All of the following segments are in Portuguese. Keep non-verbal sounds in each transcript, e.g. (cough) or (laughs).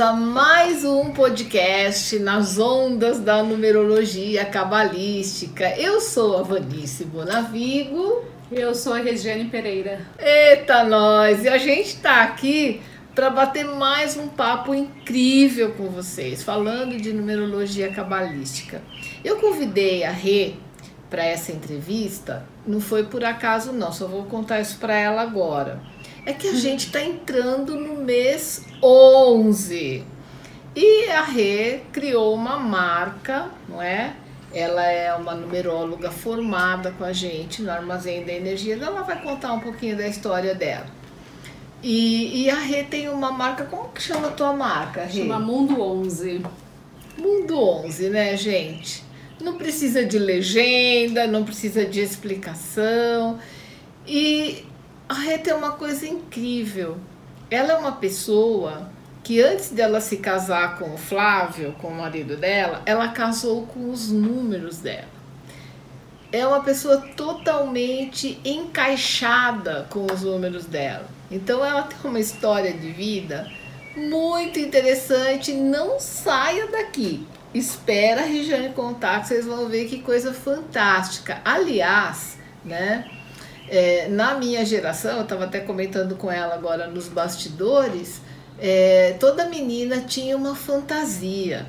a mais um podcast nas ondas da numerologia cabalística. Eu sou a Vanice Bonavigo. Eu sou a Regiane Pereira. Eita, nós! E a gente tá aqui para bater mais um papo incrível com vocês, falando de numerologia cabalística. Eu convidei a Rê para essa entrevista, não foi por acaso não, só vou contar isso para ela agora é que a gente está entrando no mês 11 e a Rê criou uma marca, não é? Ela é uma numeróloga formada com a gente no Armazém da Energia. Ela vai contar um pouquinho da história dela. E, e a Rê tem uma marca, como que chama a tua marca, Rê? Chama Mundo 11. Mundo 11, né, gente? Não precisa de legenda, não precisa de explicação. E a Rita é uma coisa incrível. Ela é uma pessoa que antes dela se casar com o Flávio, com o marido dela, ela casou com os números dela. É uma pessoa totalmente encaixada com os números dela. Então ela tem uma história de vida muito interessante. Não saia daqui. Espera a Regiane contar que vocês vão ver que coisa fantástica. Aliás, né? É, na minha geração, eu estava até comentando com ela agora nos bastidores, é, toda menina tinha uma fantasia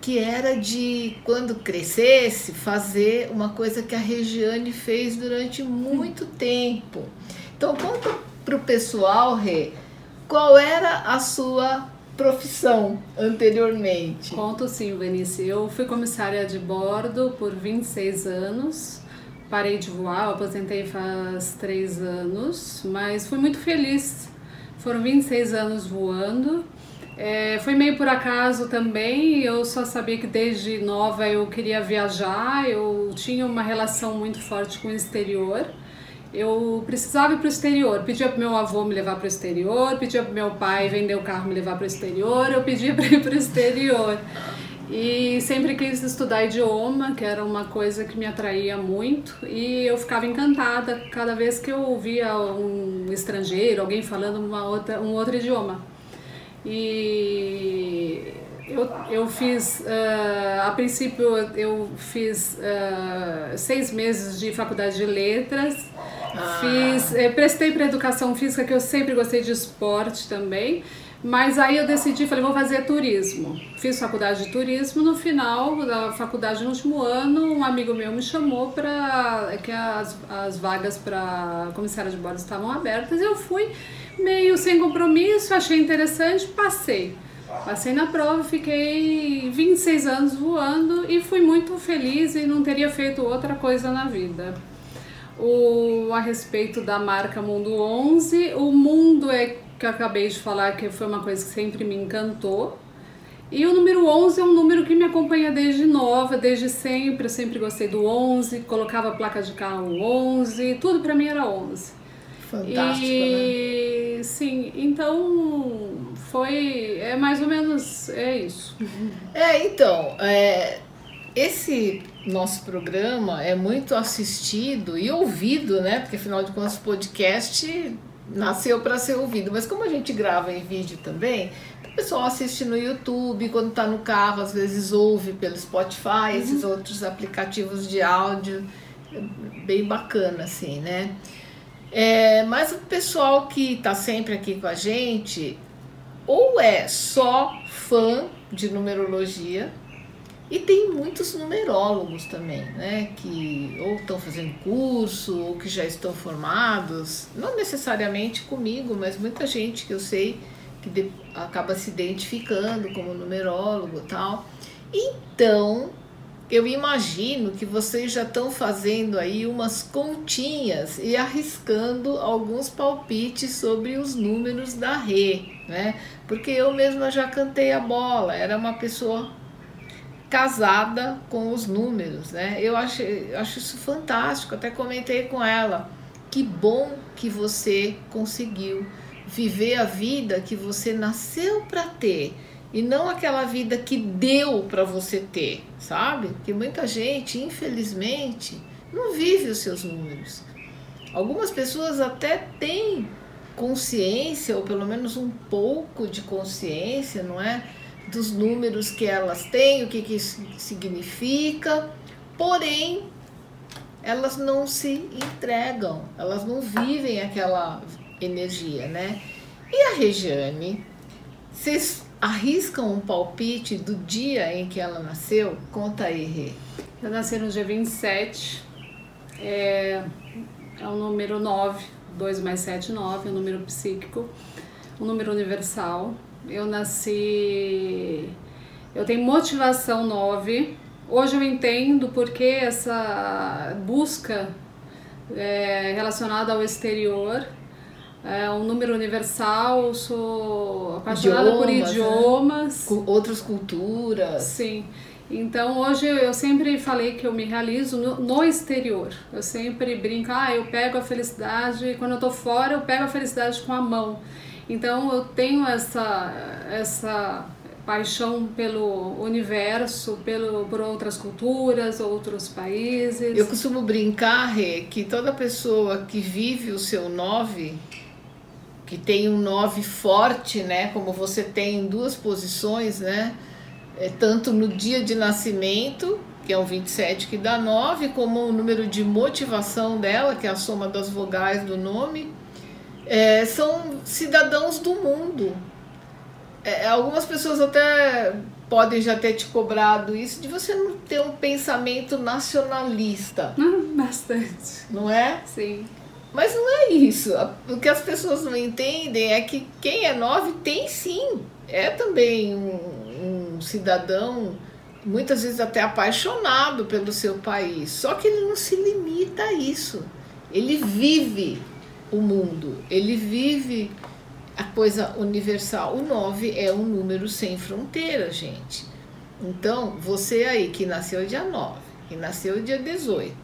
que era de quando crescesse fazer uma coisa que a Regiane fez durante muito tempo. Então conta para o pessoal, Rê, qual era a sua profissão anteriormente? Conto sim, Vanice. Eu fui comissária de bordo por 26 anos parei de voar, aposentei faz três anos, mas fui muito feliz. Foram 26 anos voando. É, foi meio por acaso também, eu só sabia que desde nova eu queria viajar, eu tinha uma relação muito forte com o exterior. Eu precisava ir para o exterior, pedia para meu avô me levar para o exterior, pedia para meu pai vender o carro me levar para o exterior, eu pedia para ir para o exterior. E sempre quis estudar idioma, que era uma coisa que me atraía muito, e eu ficava encantada cada vez que eu ouvia um estrangeiro, alguém falando uma outra, um outro idioma. E eu, eu fiz, uh, a princípio, eu fiz uh, seis meses de faculdade de letras, ah. fiz, eh, prestei para educação física, que eu sempre gostei de esporte também. Mas aí eu decidi, falei, vou fazer turismo. Fiz faculdade de turismo. No final da faculdade, no último ano, um amigo meu me chamou para que as, as vagas para comissária de bordo estavam abertas. Eu fui meio sem compromisso, achei interessante, passei. Passei na prova, fiquei 26 anos voando e fui muito feliz e não teria feito outra coisa na vida. O, a respeito da marca Mundo 11, o mundo é que eu acabei de falar que foi uma coisa que sempre me encantou. E o número 11 é um número que me acompanha desde nova, desde sempre. Eu sempre gostei do 11, colocava a placa de carro 11, tudo para mim era 11. Fantástico, e, né? Sim, então foi. É mais ou menos. É isso. É, então. É, esse nosso programa é muito assistido e ouvido, né? Porque afinal de contas, o podcast nasceu para ser ouvido, mas como a gente grava em vídeo também, o pessoal assiste no YouTube, quando está no carro, às vezes ouve pelo Spotify, uhum. esses outros aplicativos de áudio, bem bacana assim, né? É, mas o pessoal que está sempre aqui com a gente, ou é só fã de numerologia, e tem muitos numerólogos também, né? Que ou estão fazendo curso, ou que já estão formados, não necessariamente comigo, mas muita gente que eu sei que de, acaba se identificando como numerólogo e tal. Então, eu imagino que vocês já estão fazendo aí umas continhas e arriscando alguns palpites sobre os números da Rê, né? Porque eu mesma já cantei a bola, era uma pessoa casada com os números, né? Eu acho, eu acho isso fantástico, até comentei com ela. Que bom que você conseguiu viver a vida que você nasceu para ter e não aquela vida que deu para você ter, sabe? Que muita gente, infelizmente, não vive os seus números. Algumas pessoas até têm consciência, ou pelo menos um pouco de consciência, não é? Dos números que elas têm, o que, que isso significa, porém, elas não se entregam, elas não vivem aquela energia, né? E a Regiane, vocês arriscam um palpite do dia em que ela nasceu? Conta aí, Rê. Eu nasci no dia 27, é, é o número 9, 2 mais 7, 9, um número psíquico, um número universal. Eu nasci. Eu tenho motivação 9. Hoje eu entendo porque essa busca é, relacionada ao exterior é um número universal, sou apaixonada idiomas, por idiomas. Né? Outras culturas. Sim. Então hoje eu sempre falei que eu me realizo no, no, exterior. Eu sempre brinco, ah, eu pego a felicidade, quando eu tô fora, eu pego a felicidade com a mão. Então eu tenho essa, essa paixão pelo universo, pelo, por outras culturas, outros países. Eu costumo brincar, Rê, que toda pessoa que vive o seu nove, que tem um nove forte, né, como você tem em duas posições, né, é, tanto no dia de nascimento, que é o 27 que dá 9, como o número de motivação dela, que é a soma das vogais do nome, é, são cidadãos do mundo. É, algumas pessoas até podem já ter te cobrado isso de você não ter um pensamento nacionalista. Bastante. Não é? Sim. Mas não é isso. O que as pessoas não entendem é que quem é nove tem sim. É também um, um cidadão muitas vezes até apaixonado pelo seu país. Só que ele não se limita a isso. Ele vive o mundo, ele vive a coisa universal. O 9 é um número sem fronteira, gente. Então, você aí que nasceu dia 9, que nasceu dia 18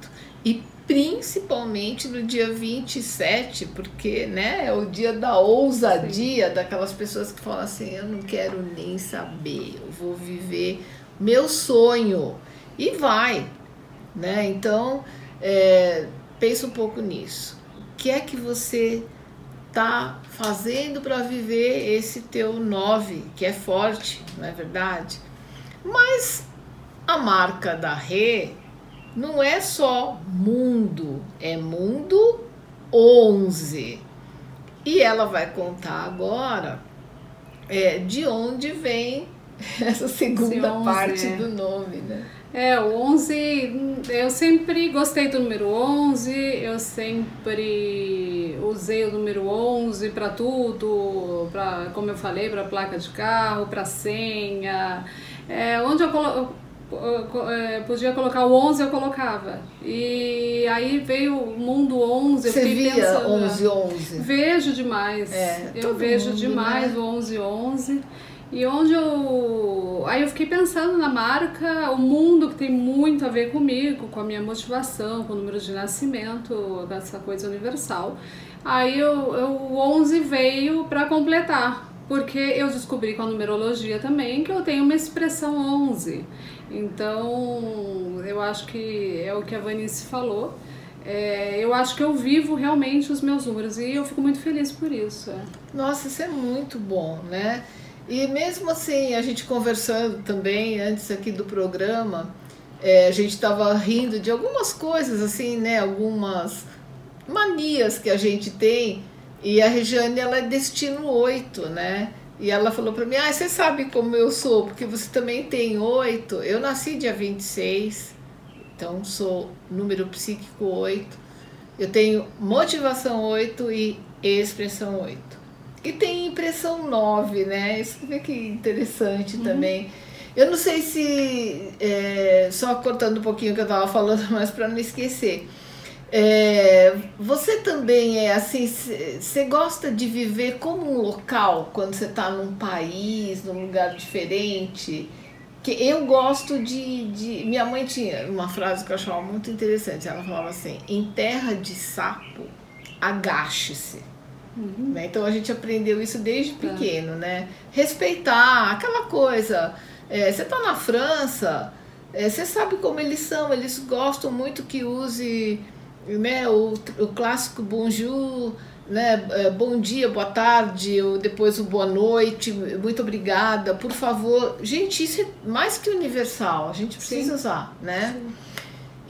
e principalmente no dia 27, porque né, é o dia da ousadia Sim. daquelas pessoas que falam assim: eu não quero nem saber, eu vou viver meu sonho. E vai. Né? Então, é, pensa um pouco nisso. O que é que você está fazendo para viver esse teu 9, que é forte, não é verdade? Mas a marca da Rê não é só mundo, é mundo 11. E ela vai contar agora é, de onde vem (laughs) essa segunda 11, parte é. do nome, né? É, o 11, eu sempre gostei do número 11, eu sempre usei o número 11 para tudo, pra, como eu falei, para placa de carro, para senha. É, onde eu coloco é, podia colocar o 11, eu colocava. E aí veio o mundo 11, Você eu via pensando. 11, 11? Vejo demais. É, eu vejo mundo, demais né? o 11, 11. E onde eu. Aí eu fiquei pensando na marca, o mundo que tem muito a ver comigo, com a minha motivação, com o número de nascimento, dessa coisa universal. Aí eu, eu, o 11 veio para completar, porque eu descobri com a numerologia também que eu tenho uma expressão 11. Então, eu acho que é o que a Vanice falou. É, eu acho que eu vivo realmente os meus números e eu fico muito feliz por isso. É. Nossa, isso é muito bom, né? E mesmo assim, a gente conversando também antes aqui do programa, é, a gente estava rindo de algumas coisas, assim, né? Algumas manias que a gente tem. E a Regiane, ela é destino 8, né? E ela falou para mim: Ah, você sabe como eu sou, porque você também tem oito. Eu nasci dia 26, então sou número psíquico 8. Eu tenho motivação 8 e expressão 8. E tem impressão 9, né? Isso vê que interessante uhum. também. Eu não sei se. É, só cortando um pouquinho o que eu estava falando, (laughs) mas para não esquecer. É, você também é assim, você gosta de viver como um local quando você está num país, num lugar diferente? Que eu gosto de, de. Minha mãe tinha uma frase que eu achava muito interessante. Ela falava assim: em terra de sapo, agache-se. Uhum. Né? Então a gente aprendeu isso desde tá. pequeno, né? Respeitar aquela coisa. É, você está na França, é, você sabe como eles são, eles gostam muito que use né, o, o clássico bonjour, né, é, bom dia, boa tarde, ou depois o boa noite, muito obrigada, por favor. Gente, isso é mais que universal, a gente precisa Sim. usar, né? Sim.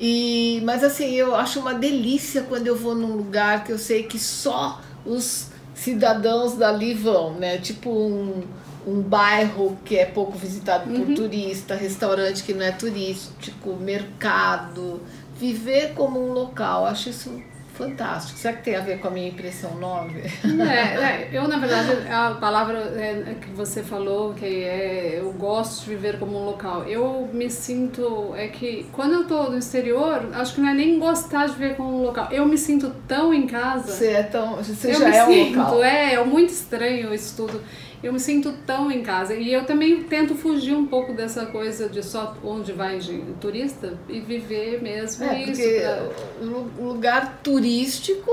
E, mas assim, eu acho uma delícia quando eu vou num lugar que eu sei que só os cidadãos dali vão, né? Tipo um, um bairro que é pouco visitado por uhum. turista, restaurante que não é turístico, mercado, viver como um local. Acho isso Fantástico. Será que tem a ver com a minha impressão 9? É, é, eu, na verdade, a palavra é, que você falou, que é eu gosto de viver como um local. Eu me sinto. É que quando eu estou no exterior, acho que não é nem gostar de viver como um local. Eu me sinto tão em casa. Você é tão. Você já é sinto, um local. É, é muito estranho isso tudo eu me sinto tão em casa. E eu também tento fugir um pouco dessa coisa de só onde vai de turista e viver mesmo é, isso. Pra... lugar turístico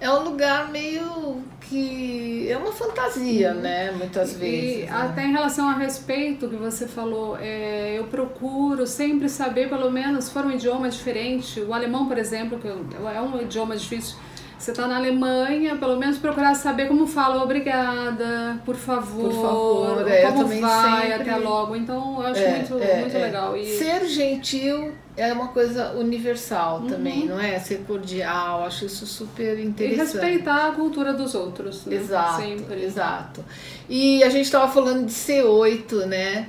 é um lugar meio que é uma fantasia, uhum. né? Muitas vezes. E né? até em relação a respeito que você falou, é, eu procuro sempre saber, pelo menos, se for um idioma diferente. O alemão, por exemplo, que é um idioma difícil você está na Alemanha, pelo menos procurar saber como fala obrigada, por favor, por favor é, como vai, sempre... até logo. Então, eu acho é, muito, é, muito é. legal. E... Ser gentil é uma coisa universal uhum. também, não é? Ser cordial, acho isso super interessante. E respeitar a cultura dos outros, né? Exato, Sempre. exato. E a gente estava falando de C8, né?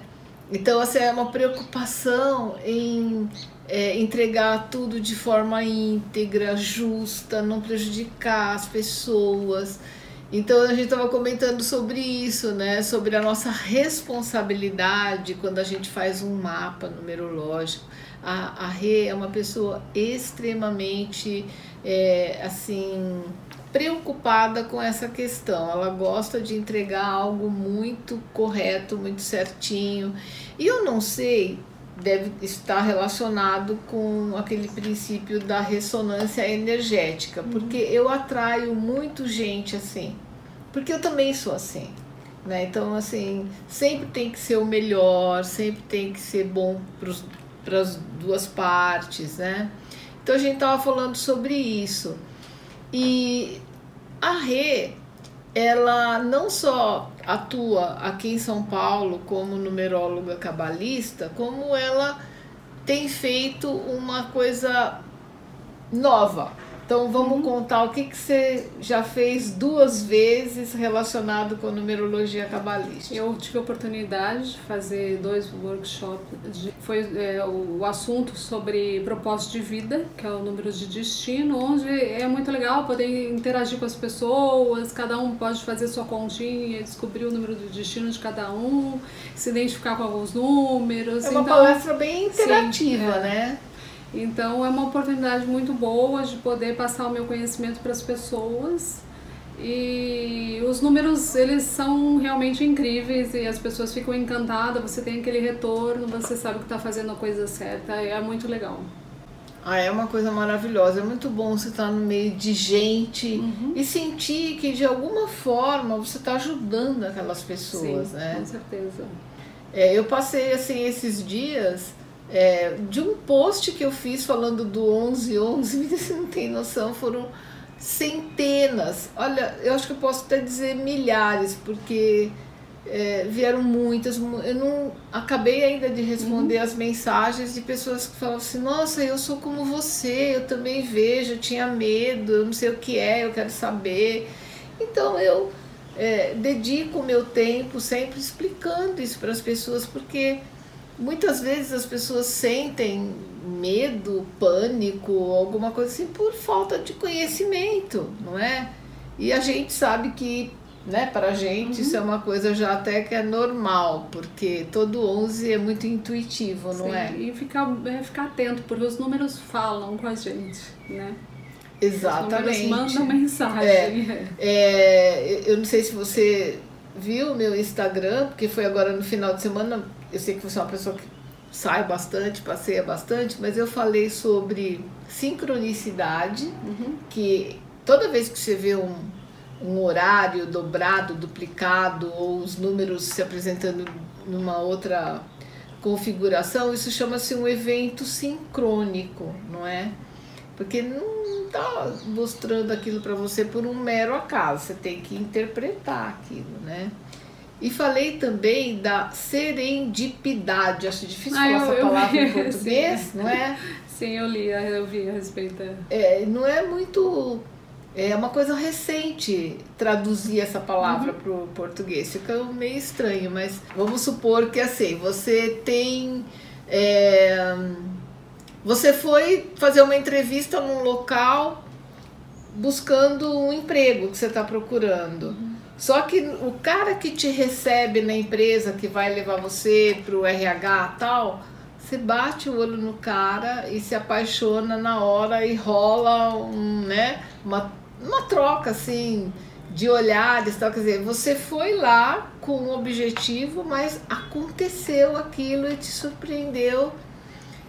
Então, assim, é uma preocupação em é, entregar tudo de forma íntegra, justa, não prejudicar as pessoas. Então a gente estava comentando sobre isso, né? Sobre a nossa responsabilidade quando a gente faz um mapa numerológico. A, a Rê é uma pessoa extremamente é, assim preocupada com essa questão. Ela gosta de entregar algo muito correto, muito certinho. E eu não sei deve estar relacionado com aquele princípio da ressonância energética, porque uhum. eu atraio muito gente assim, porque eu também sou assim. Né? Então, assim, sempre tem que ser o melhor, sempre tem que ser bom para as duas partes, né? Então, a gente estava falando sobre isso. E a Rê, ela não só atua aqui em São Paulo como numeróloga cabalista, como ela tem feito uma coisa nova, então vamos uhum. contar o que, que você já fez duas vezes relacionado com numerologia cabalística. Eu tive a oportunidade de fazer dois workshops. De, foi é, o assunto sobre propósito de vida, que é o número de destino, onde é muito legal poder interagir com as pessoas, cada um pode fazer sua continha, descobrir o número de destino de cada um, se identificar com alguns números. É uma então, palestra bem interativa, sim, é. né? Então é uma oportunidade muito boa de poder passar o meu conhecimento para as pessoas. E os números, eles são realmente incríveis e as pessoas ficam encantadas, você tem aquele retorno, você sabe que está fazendo a coisa certa, é muito legal. Ah, é uma coisa maravilhosa, é muito bom você estar tá no meio de gente uhum. e sentir que de alguma forma você está ajudando aquelas pessoas, Sim, né? Com certeza. É, eu passei assim esses dias é, de um post que eu fiz falando do 1111, você (laughs) não tem noção, foram centenas, olha, eu acho que eu posso até dizer milhares, porque é, vieram muitas, eu não acabei ainda de responder uhum. as mensagens de pessoas que falavam assim, nossa, eu sou como você, eu também vejo, eu tinha medo, eu não sei o que é, eu quero saber. Então eu é, dedico o meu tempo sempre explicando isso para as pessoas, porque muitas vezes as pessoas sentem medo, pânico, alguma coisa assim por falta de conhecimento, não é? E a gente sabe que, né, para a gente uhum. isso é uma coisa já até que é normal, porque todo 11 é muito intuitivo, não Sim, é? E ficar, é ficar atento, porque os números falam com a gente, né? Exatamente. Os números mandam mensagem. É, é, eu não sei se você viu o meu Instagram, porque foi agora no final de semana, eu sei que você é uma pessoa que sai bastante, passeia bastante, mas eu falei sobre sincronicidade, uhum. que toda vez que você vê um, um horário dobrado, duplicado, ou os números se apresentando numa outra configuração, isso chama-se um evento sincrônico, não é? Porque não está mostrando aquilo para você por um mero acaso, você tem que interpretar aquilo, né? E falei também da serendipidade. Acho difícil ah, falar eu, essa palavra em (laughs) português, sim. não é? Sim, eu li, eu vi a respeito. É, não é muito. É uma coisa recente traduzir essa palavra uhum. para o português. Fica meio estranho, mas vamos supor que assim, você tem. É, você foi fazer uma entrevista num local buscando um emprego que você está procurando. Uhum. Só que o cara que te recebe na empresa, que vai levar você para o RH tal, você bate o olho no cara e se apaixona na hora e rola um, né, uma, uma troca assim de olhares, tal. quer dizer, você foi lá com um objetivo, mas aconteceu aquilo e te surpreendeu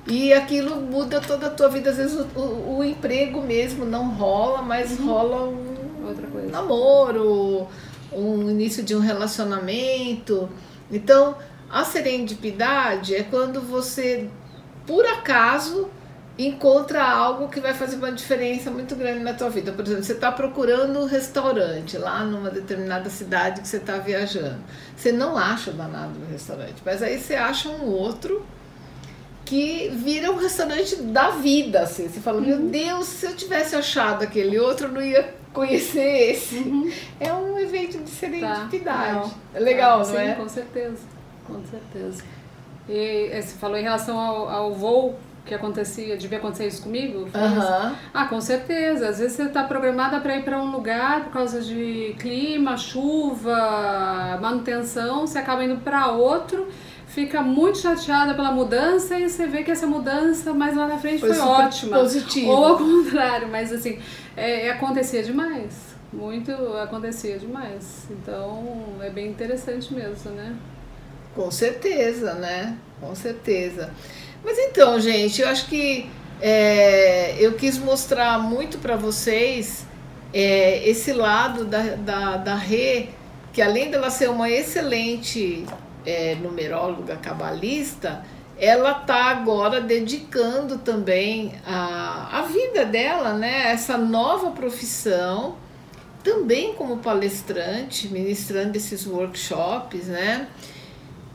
e aquilo muda toda a tua vida. Às vezes o, o, o emprego mesmo não rola, mas uhum. rola um Outra coisa. namoro, um início de um relacionamento. Então, a serendipidade é quando você, por acaso, encontra algo que vai fazer uma diferença muito grande na tua vida. Por exemplo, você está procurando um restaurante lá numa determinada cidade que você está viajando. Você não acha danado no restaurante, mas aí você acha um outro que vira um restaurante da vida, assim. Você fala, uhum. meu Deus, se eu tivesse achado aquele outro, eu não ia conhecer esse. Uhum. É um evento de serendipidade. Tá, é legal, ah, não é? Sim, com certeza. Com certeza. E eh, você falou em relação ao, ao voo que acontecia, devia acontecer isso comigo? Uhum. Ah, com certeza. Às vezes você está programada para ir para um lugar por causa de clima, chuva, manutenção, você acaba indo para outro fica muito chateada pela mudança e você vê que essa mudança mais lá na frente foi, foi ótima. Positivo. Ou ao contrário, mas assim, é, é, acontecia demais. Muito acontecia demais. Então é bem interessante mesmo, né? Com certeza, né? Com certeza. Mas então, gente, eu acho que é, eu quis mostrar muito para vocês é, esse lado da, da, da Rê, que além dela ser uma excelente é, numeróloga cabalista, ela está agora dedicando também a, a vida dela, né, essa nova profissão, também como palestrante, ministrando esses workshops, né?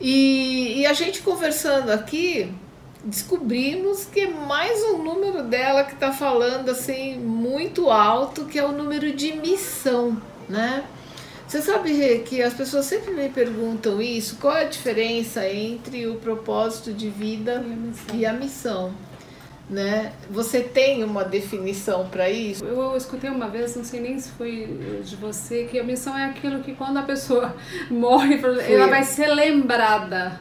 E, e a gente conversando aqui, descobrimos que é mais um número dela que está falando assim muito alto, que é o número de missão, né? Você sabe que as pessoas sempre me perguntam isso, qual é a diferença entre o propósito de vida e a missão? E a missão né? Você tem uma definição para isso? Eu, escutei uma vez, não sei nem se foi de você, que a missão é aquilo que quando a pessoa (laughs) morre, ela vai ser lembrada.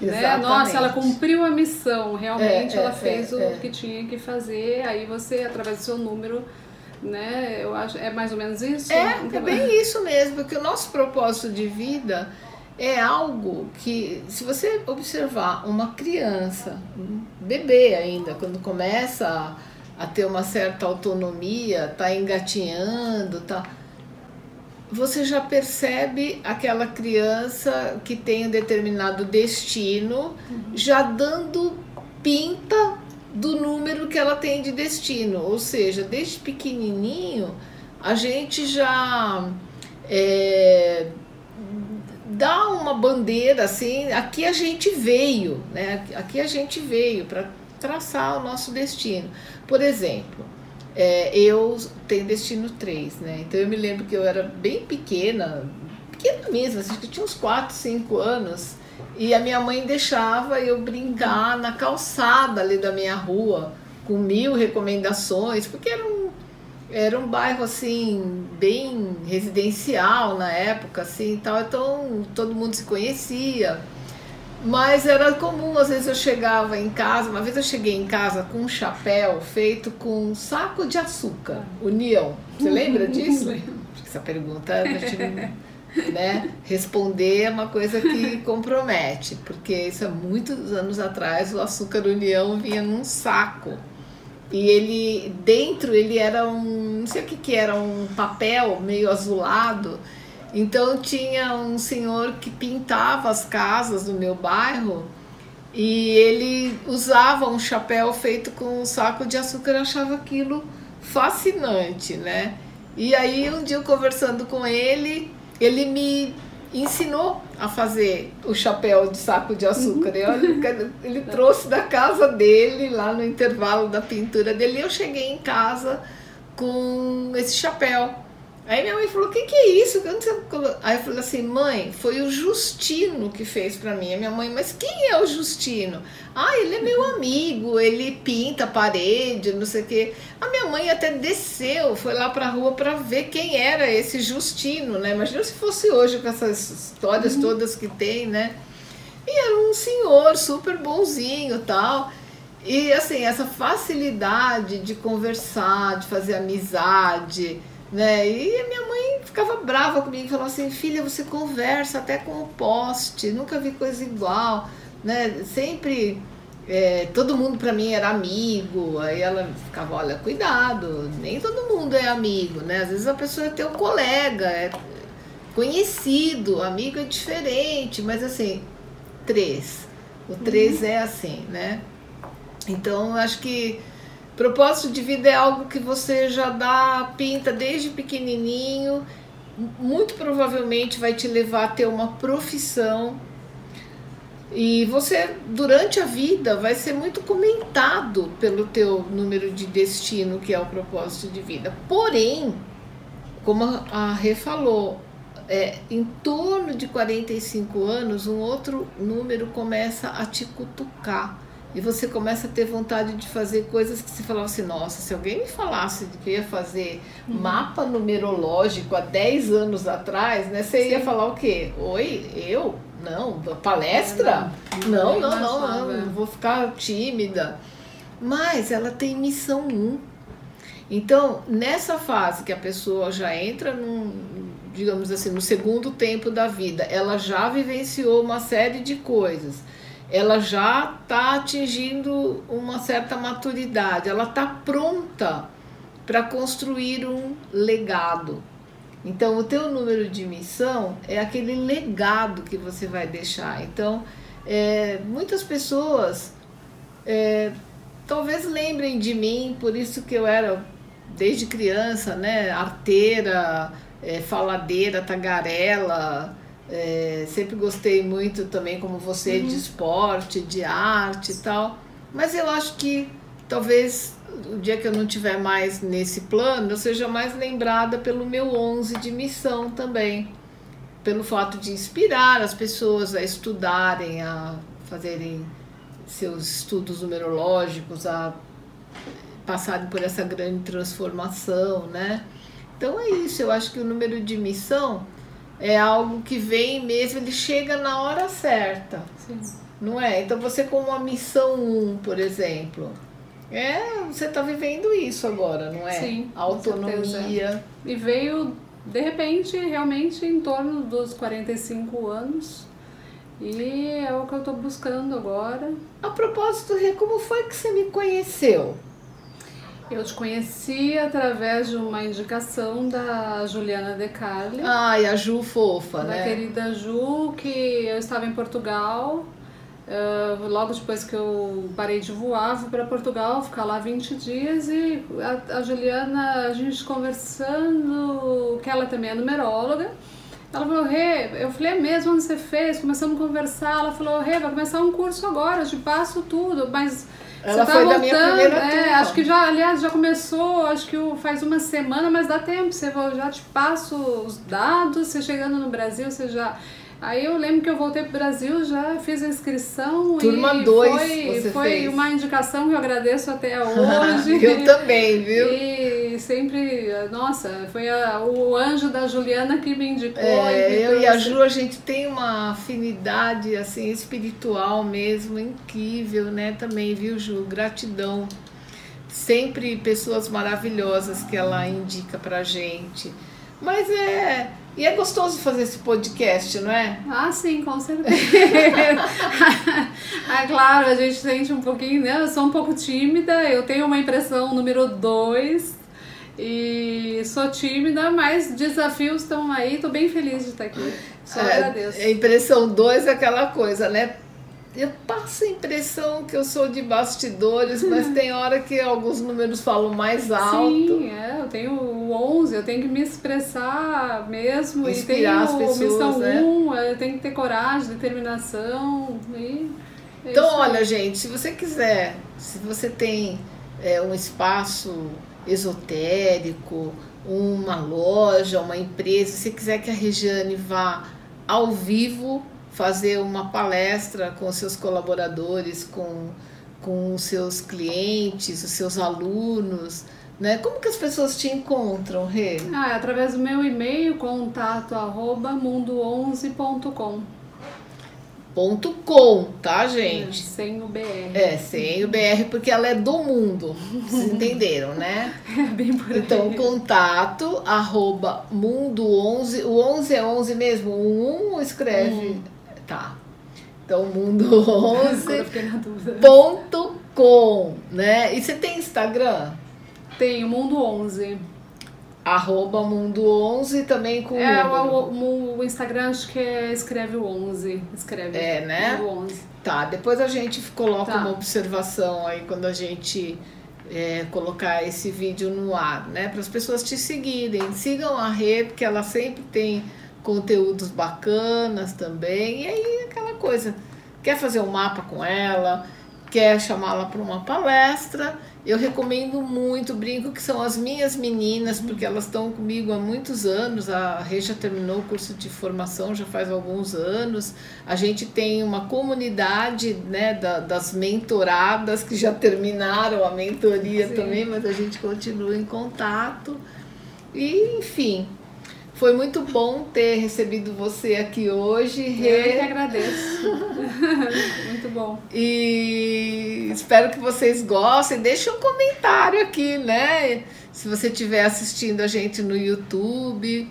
Né? Nossa, ela cumpriu a missão, realmente é, ela é, fez é, o é. que tinha que fazer, aí você, através do seu número, né? Eu acho é mais ou menos isso. É, é bem isso mesmo, porque o nosso propósito de vida é algo que, se você observar uma criança, um bebê ainda, quando começa a, a ter uma certa autonomia, tá engatinhando, tá você já percebe aquela criança que tem um determinado destino uhum. já dando pinta do número que ela tem de destino. Ou seja, desde pequenininho, a gente já é, dá uma bandeira assim, aqui a gente veio, né? Aqui a gente veio para traçar o nosso destino. Por exemplo, é, eu tenho destino 3, né? Então eu me lembro que eu era bem pequena, pequena mesmo, acho que tinha uns 4, 5 anos. E a minha mãe deixava eu brincar na calçada ali da minha rua, com mil recomendações, porque era um, era um bairro assim, bem residencial na época, assim, tal, então todo mundo se conhecia. Mas era comum, às vezes eu chegava em casa, uma vez eu cheguei em casa com um chapéu feito com um saco de açúcar, União. Você lembra (laughs) disso? Essa pergunta a gente né? Responder é uma coisa que compromete, porque isso há muitos anos atrás o açúcar União vinha num saco. E ele dentro ele era um, não sei o que que era, um papel meio azulado. Então tinha um senhor que pintava as casas do meu bairro E ele usava um chapéu feito com um saco de açúcar, eu achava aquilo fascinante, né? E aí um dia eu conversando com ele, ele me ensinou a fazer o chapéu de saco de açúcar. Uhum. Ele trouxe da casa dele, lá no intervalo da pintura dele, e eu cheguei em casa com esse chapéu. Aí minha mãe falou: O que, que é isso? Aí eu falei assim: Mãe, foi o Justino que fez para mim. A minha mãe, mas quem é o Justino? Ah, ele é meu amigo, ele pinta a parede, não sei o quê. A minha mãe até desceu, foi lá pra rua para ver quem era esse Justino, né? Imagina se fosse hoje com essas histórias uhum. todas que tem, né? E era um senhor super bonzinho tal. E assim, essa facilidade de conversar, de fazer amizade né? E a minha mãe ficava brava comigo, falava assim, filha, você conversa até com o poste, nunca vi coisa igual, né? Sempre é, todo mundo para mim era amigo, aí ela ficava, olha, cuidado, nem todo mundo é amigo, né? Às vezes a pessoa é teu colega, é conhecido, amigo é diferente, mas assim, três. O três uhum. é assim, né? Então, eu acho que Propósito de vida é algo que você já dá pinta desde pequenininho, muito provavelmente vai te levar a ter uma profissão. E você durante a vida vai ser muito comentado pelo teu número de destino, que é o propósito de vida. Porém, como a Rê falou, é, em torno de 45 anos, um outro número começa a te cutucar e você começa a ter vontade de fazer coisas que você falava assim, nossa, se alguém me falasse de que ia fazer uhum. mapa numerológico há 10 anos atrás, né? Você Sim. ia falar o quê? Oi, eu? Não, palestra? Não, não, não, não, não, vou ficar tímida. Mas ela tem missão 1. Então, nessa fase que a pessoa já entra num, digamos assim, no segundo tempo da vida, ela já vivenciou uma série de coisas ela já está atingindo uma certa maturidade, ela está pronta para construir um legado. Então, o teu número de missão é aquele legado que você vai deixar. Então, é, muitas pessoas é, talvez lembrem de mim, por isso que eu era desde criança, né, arteira, é, faladeira, tagarela, é, sempre gostei muito também, como você, uhum. de esporte, de arte e tal. Mas eu acho que talvez o dia que eu não tiver mais nesse plano, eu seja mais lembrada pelo meu 11 de missão também. Pelo fato de inspirar as pessoas a estudarem, a fazerem seus estudos numerológicos, a passarem por essa grande transformação, né? Então é isso, eu acho que o número de missão é algo que vem mesmo, ele chega na hora certa. Sim. Não é? Então você com uma missão 1, por exemplo, é, você está vivendo isso agora, não é? Sim. Autonomia. E veio, de repente, realmente em torno dos 45 anos. E é o que eu estou buscando agora. A propósito, Rê, como foi que você me conheceu? Eu te conheci através de uma indicação da Juliana De Carli. Ai, a Ju fofa, da né? Da querida Ju, que eu estava em Portugal. Uh, logo depois que eu parei de voar, fui para Portugal, ficar lá 20 dias e a, a, Juliana, a gente conversando, que ela também é numeróloga, ela falou, Rê, eu falei, é mesmo, onde você fez? Começamos a conversar, ela falou, Rê, vai começar um curso agora, eu te passo tudo, mas ela tá foi voltando, da minha primeira é, turma. Acho que já, aliás, já começou, acho que faz uma semana, mas dá tempo. Você já te passo os dados, você chegando no Brasil, você já Aí eu lembro que eu voltei para o Brasil, já fiz a inscrição Turma e dois foi, você foi fez. uma indicação que eu agradeço até (laughs) hoje. eu também, viu? E sempre, nossa, foi a, o anjo da Juliana que me indicou. É, eu e a Ju, a gente tem uma afinidade assim espiritual mesmo, incrível, né? Também, viu, Ju? Gratidão. Sempre pessoas maravilhosas que ela indica pra gente. Mas é e é gostoso fazer esse podcast, não é? Ah, sim, com certeza. (laughs) ah, claro, a gente sente um pouquinho, né? Eu sou um pouco tímida, eu tenho uma impressão número 2 e sou tímida, mas desafios estão aí, tô bem feliz de estar aqui. Só é, agradeço. A impressão 2 é aquela coisa, né? eu passo a impressão que eu sou de bastidores, (laughs) mas tem hora que alguns números falam mais alto. Sim, é, eu tenho o 11, eu tenho que me expressar mesmo. Inspirar e tenho as pessoas, missão né? 1, eu tenho que ter coragem, determinação. E é Então, olha, gente, se você quiser, se você tem é, um espaço esotérico, uma loja, uma empresa, se quiser que a Regiane vá ao vivo fazer uma palestra com seus colaboradores, com, com os seus clientes, os seus alunos, né? Como que as pessoas te encontram, Rê? Ah, é através do meu e-mail, contato arroba mundo11.com. Ponto com, tá, gente? Sem o BR. É, sem o BR, porque ela é do mundo. Vocês (laughs) entenderam, né? É bem por. Então, contato, arroba mundo 11. O 11 é 11 mesmo? O 1 escreve. Tá. Então, mundo Agora eu 11 fiquei na dúvida. ponto com, né? E você tem Instagram? Tem o Mundo 11. Arroba mundo 11 também com É, o, o, o Instagram acho que é, escreve o 11. Escreve. É, né? Mundo 11. Tá, depois a gente coloca Tá. uma observação aí quando a gente é, colocar esse vídeo no ar, né? Para as pessoas te seguirem. Sigam a Rê, porque ela sempre tem conteúdos bacanas também. E aí, aquela coisa. Quer fazer um mapa com ela? Quer chamá-la para uma palestra? Eu recomendo muito, brinco que são as minhas meninas, porque elas estão comigo há muitos anos. A Rê já terminou o curso de formação já faz alguns anos. A gente tem uma comunidade né, da- das mentoradas que já terminaram a mentoria Sim. também, mas a gente continua em contato. E, enfim, foi muito bom ter recebido você aqui hoje, Eu que Rê. agradeço. (laughs) Muito bom. E espero que vocês gostem. Deixe um comentário aqui, né? Se você estiver assistindo a gente no YouTube,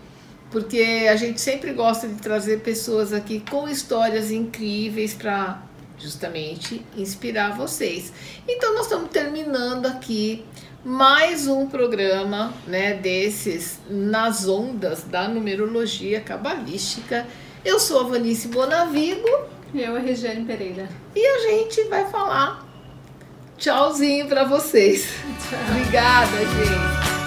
porque a gente sempre gosta de trazer pessoas aqui com histórias incríveis para justamente inspirar vocês. Então nós estamos terminando aqui mais um programa, né, desses nas ondas da numerologia cabalística. Eu sou a Vanice Bonavigo Eu, a Regiane Pereira. e a gente vai falar tchauzinho para vocês. Obrigada, gente.